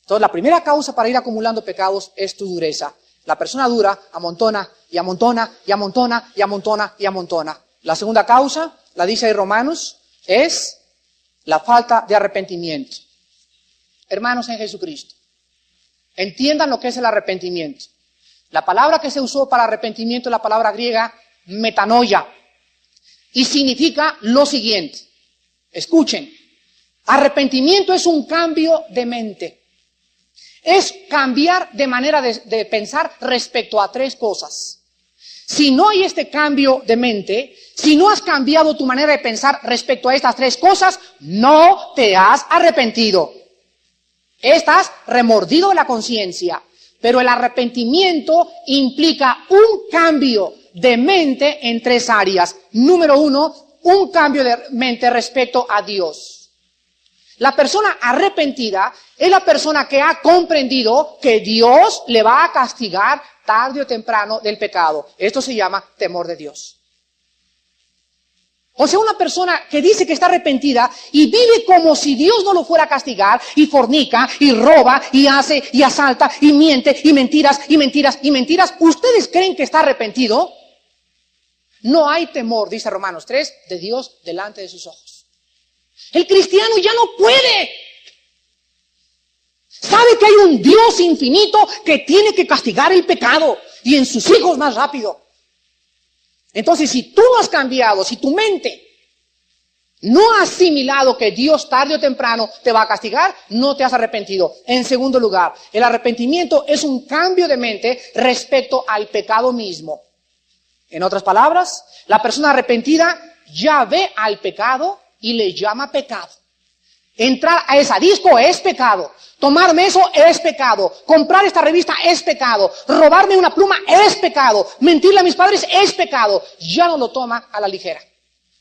Entonces, la primera causa para ir acumulando pecados es tu dureza. La persona dura amontona y amontona y amontona y amontona y amontona. La segunda causa, la dice ahí Romanos, es la falta de arrepentimiento. Hermanos en Jesucristo, entiendan lo que es el arrepentimiento. La palabra que se usó para arrepentimiento es la palabra griega metanoia y significa lo siguiente. Escuchen, arrepentimiento es un cambio de mente. Es cambiar de manera de, de pensar respecto a tres cosas. Si no hay este cambio de mente, si no has cambiado tu manera de pensar respecto a estas tres cosas, no te has arrepentido. Estás remordido de la conciencia. Pero el arrepentimiento implica un cambio de mente en tres áreas. Número uno, un cambio de mente respecto a Dios. La persona arrepentida es la persona que ha comprendido que Dios le va a castigar tarde o temprano del pecado. Esto se llama temor de Dios. O sea, una persona que dice que está arrepentida y vive como si Dios no lo fuera a castigar y fornica y roba y hace y asalta y miente y mentiras y mentiras y mentiras. ¿Ustedes creen que está arrepentido? No hay temor, dice Romanos 3, de Dios delante de sus ojos. El cristiano ya no puede. Sabe que hay un Dios infinito que tiene que castigar el pecado y en sus hijos más rápido. Entonces, si tú no has cambiado, si tu mente no ha asimilado que Dios tarde o temprano te va a castigar, no te has arrepentido. En segundo lugar, el arrepentimiento es un cambio de mente respecto al pecado mismo. En otras palabras, la persona arrepentida ya ve al pecado y le llama pecado. Entrar a esa disco es pecado. Tomarme eso es pecado. Comprar esta revista es pecado. Robarme una pluma es pecado. Mentirle a mis padres es pecado. Ya no lo toma a la ligera.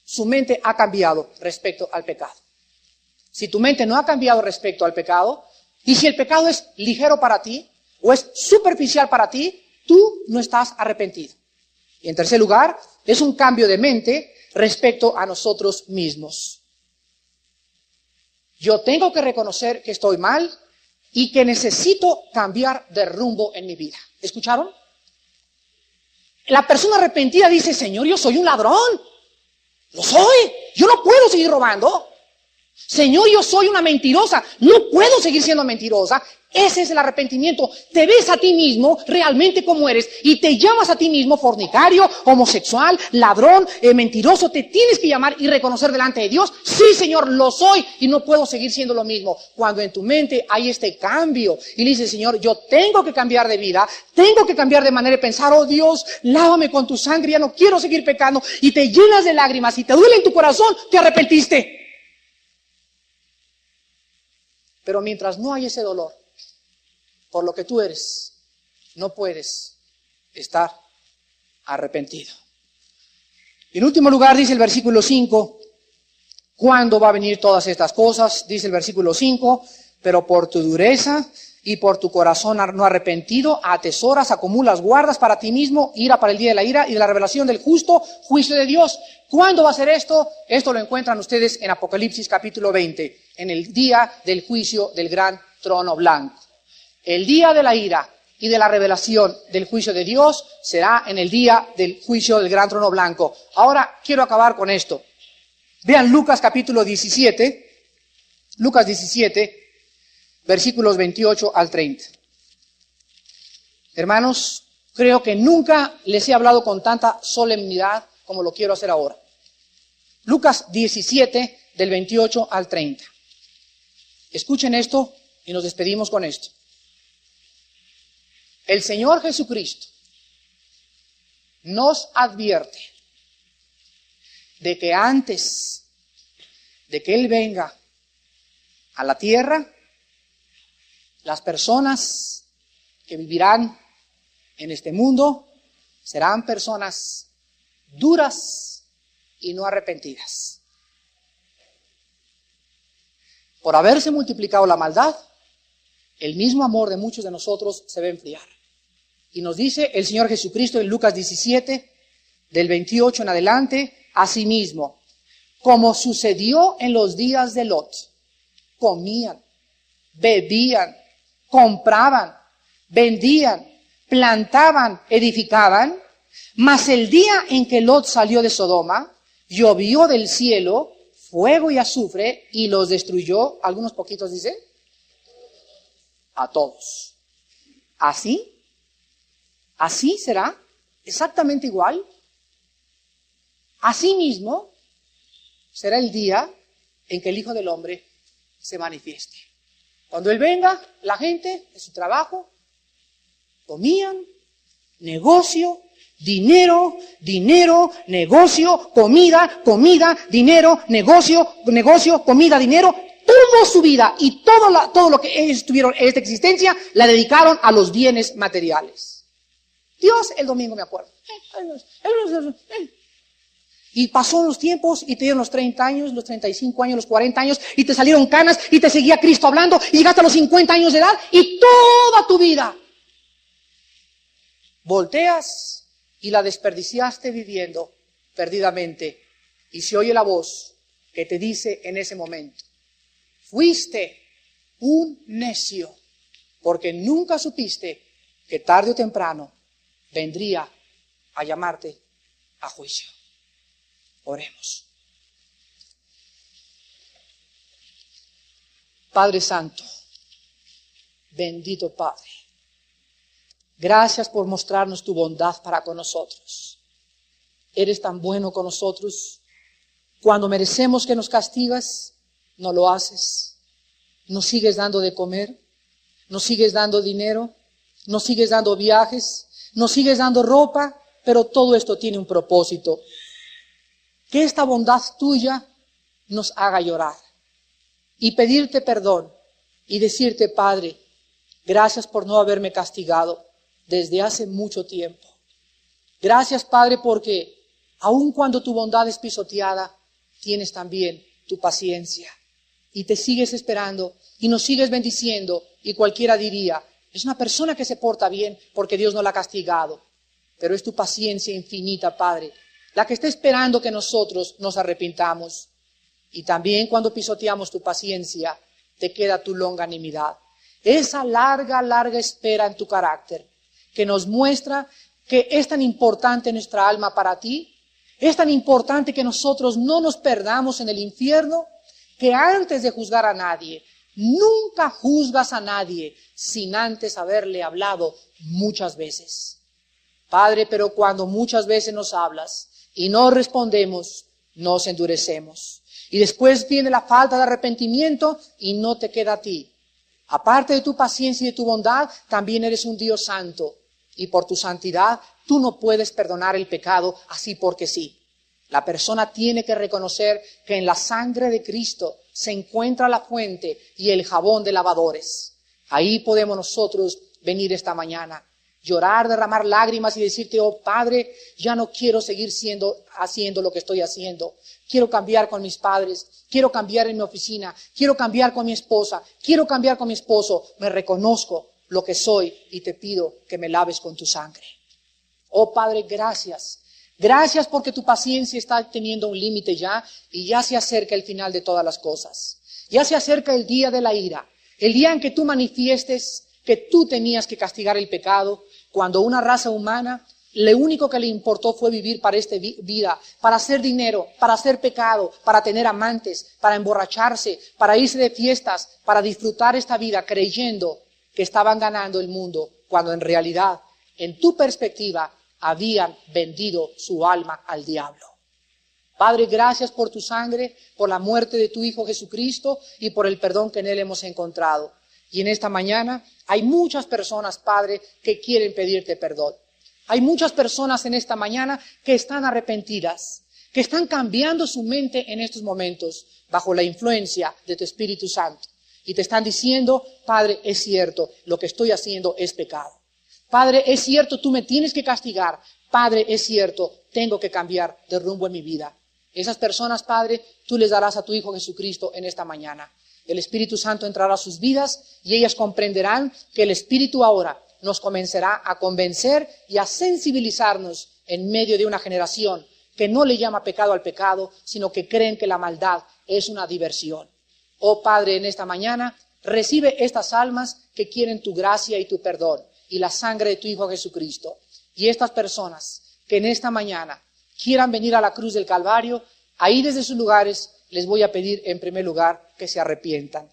Su mente ha cambiado respecto al pecado. Si tu mente no ha cambiado respecto al pecado, y si el pecado es ligero para ti o es superficial para ti, tú no estás arrepentido. Y en tercer lugar, es un cambio de mente respecto a nosotros mismos. Yo tengo que reconocer que estoy mal y que necesito cambiar de rumbo en mi vida. ¿Escucharon? La persona arrepentida dice, Señor, yo soy un ladrón. Lo soy. Yo no puedo seguir robando. Señor, yo soy una mentirosa. No puedo seguir siendo mentirosa. Ese es el arrepentimiento. Te ves a ti mismo realmente como eres y te llamas a ti mismo fornicario, homosexual, ladrón, eh, mentiroso. Te tienes que llamar y reconocer delante de Dios. Sí, Señor, lo soy y no puedo seguir siendo lo mismo. Cuando en tu mente hay este cambio y dices, Señor, yo tengo que cambiar de vida, tengo que cambiar de manera de pensar, oh Dios, lávame con tu sangre, ya no quiero seguir pecando y te llenas de lágrimas y te duele en tu corazón, te arrepentiste. Pero mientras no hay ese dolor, por lo que tú eres, no puedes estar arrepentido. En último lugar dice el versículo 5, ¿cuándo va a venir todas estas cosas? Dice el versículo 5, pero por tu dureza y por tu corazón no arrepentido, atesoras, acumulas, guardas para ti mismo ira para el día de la ira y de la revelación del justo juicio de Dios. ¿Cuándo va a ser esto? Esto lo encuentran ustedes en Apocalipsis capítulo 20, en el día del juicio del gran trono blanco. El día de la ira y de la revelación del juicio de Dios será en el día del juicio del gran trono blanco. Ahora quiero acabar con esto. Vean Lucas capítulo 17, Lucas 17, versículos 28 al 30. Hermanos, creo que nunca les he hablado con tanta solemnidad como lo quiero hacer ahora. Lucas 17, del 28 al 30. Escuchen esto y nos despedimos con esto. El Señor Jesucristo nos advierte de que antes de que Él venga a la tierra, las personas que vivirán en este mundo serán personas duras y no arrepentidas. Por haberse multiplicado la maldad, el mismo amor de muchos de nosotros se va a enfriar. Y nos dice el Señor Jesucristo en Lucas 17, del 28 en adelante, asimismo, como sucedió en los días de Lot, comían, bebían, compraban, vendían, plantaban, edificaban, mas el día en que Lot salió de Sodoma, llovió del cielo fuego y azufre y los destruyó, algunos poquitos dicen, a todos. Así, así será, exactamente igual. Así mismo será el día en que el Hijo del Hombre se manifieste. Cuando Él venga, la gente de su trabajo comían, negocio, Dinero, dinero, negocio, comida, comida, dinero, negocio, negocio, comida, dinero. Toda su vida y todo, todo lo que ellos tuvieron en esta existencia la dedicaron a los bienes materiales. Dios, el domingo me acuerdo. Y pasó los tiempos y te dieron los 30 años, los 35 años, los 40 años y te salieron canas y te seguía Cristo hablando y llegaste a los 50 años de edad y toda tu vida volteas y la desperdiciaste viviendo perdidamente y se oye la voz que te dice en ese momento, fuiste un necio porque nunca supiste que tarde o temprano vendría a llamarte a juicio. Oremos. Padre Santo, bendito Padre, gracias por mostrarnos tu bondad para con nosotros. Eres tan bueno con nosotros. Cuando merecemos que nos castigas, no lo haces. Nos sigues dando de comer, nos sigues dando dinero, nos sigues dando viajes, nos sigues dando ropa, pero todo esto tiene un propósito. Que esta bondad tuya nos haga llorar y pedirte perdón y decirte, Padre, gracias por no haberme castigado desde hace mucho tiempo. Gracias, Padre, porque aun cuando tu bondad es pisoteada, tienes también tu paciencia y te sigues esperando y nos sigues bendiciendo y cualquiera diría, es una persona que se porta bien porque Dios no la ha castigado. Pero es tu paciencia infinita, Padre, la que está esperando que nosotros nos arrepintamos. Y también cuando pisoteamos tu paciencia, te queda tu longanimidad. Esa larga, larga espera en tu carácter, que nos muestra que es tan importante nuestra alma para ti, es tan importante que nosotros no nos perdamos en el infierno, que antes de juzgar a nadie, Nunca juzgas a nadie sin antes haberle hablado muchas veces. Padre, pero cuando muchas veces nos hablas y no respondemos, nos endurecemos. Y después viene la falta de arrepentimiento y no te queda a ti. Aparte de tu paciencia y de tu bondad, también eres un Dios santo. Y por tu santidad, tú no puedes perdonar el pecado así porque sí. La persona tiene que reconocer que en la sangre de Cristo se encuentra la fuente y el jabón de lavadores. Ahí podemos nosotros venir esta mañana, llorar, derramar lágrimas y decirte, oh Padre, ya no quiero seguir siendo, haciendo lo que estoy haciendo. Quiero cambiar con mis padres, quiero cambiar en mi oficina, quiero cambiar con mi esposa, quiero cambiar con mi esposo. Me reconozco lo que soy y te pido que me laves con tu sangre. Oh Padre, gracias Gracias porque tu paciencia está teniendo un límite ya y ya se acerca el final de todas las cosas. Ya se acerca el día de la ira, el día en que tú manifiestes que tú tenías que castigar el pecado, cuando una raza humana lo único que le importó fue vivir para esta vida, para hacer dinero, para hacer pecado, para tener amantes, para emborracharse, para irse de fiestas, para disfrutar esta vida creyendo que estaban ganando el mundo, cuando en realidad, en tu perspectiva, habían vendido su alma al diablo. Padre, gracias por tu sangre, por la muerte de tu Hijo Jesucristo y por el perdón que en Él hemos encontrado. Y en esta mañana hay muchas personas, Padre, que quieren pedirte perdón. Hay muchas personas en esta mañana que están arrepentidas, que están cambiando su mente en estos momentos bajo la influencia de tu Espíritu Santo. Y te están diciendo, Padre, es cierto, lo que estoy haciendo es pecado. Padre, es cierto, tú me tienes que castigar. Padre, es cierto, tengo que cambiar de rumbo en mi vida. Esas personas, Padre, tú les darás a tu Hijo Jesucristo en esta mañana. El Espíritu Santo entrará a sus vidas y ellas comprenderán que el Espíritu ahora nos comenzará a convencer y a sensibilizarnos en medio de una generación que no le llama pecado al pecado, sino que creen que la maldad es una diversión. Oh Padre, en esta mañana recibe estas almas que quieren tu gracia y tu perdón y la sangre de tu Hijo Jesucristo. Y estas personas que en esta mañana quieran venir a la cruz del Calvario, ahí desde sus lugares les voy a pedir en primer lugar que se arrepientan.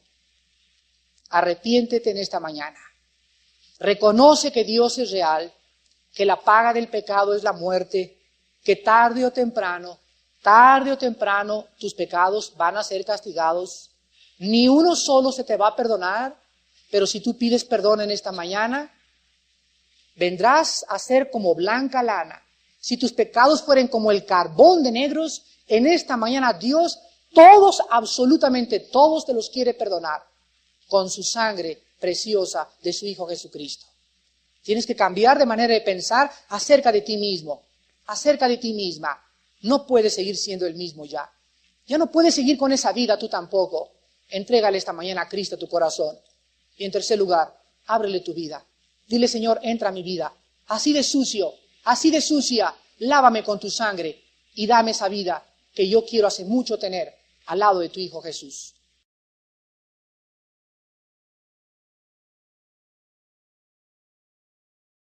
Arrepiéntete en esta mañana. Reconoce que Dios es real, que la paga del pecado es la muerte, que tarde o temprano, tarde o temprano tus pecados van a ser castigados. Ni uno solo se te va a perdonar, pero si tú pides perdón en esta mañana, vendrás a ser como blanca lana si tus pecados fueren como el carbón de negros, en esta mañana Dios, todos, absolutamente todos te los quiere perdonar con su sangre preciosa de su Hijo Jesucristo. Tienes que cambiar de manera de pensar acerca de ti mismo, acerca de ti misma. No puedes seguir siendo el mismo ya. Ya no puedes seguir con esa vida tú tampoco. Entrégale esta mañana a Cristo tu corazón. Y en tercer lugar, ábrele tu vida. Dile, Señor, entra a mi vida. Así de sucio, así de sucia, lávame con tu sangre y dame esa vida que yo quiero hace mucho tener al lado de tu Hijo Jesús.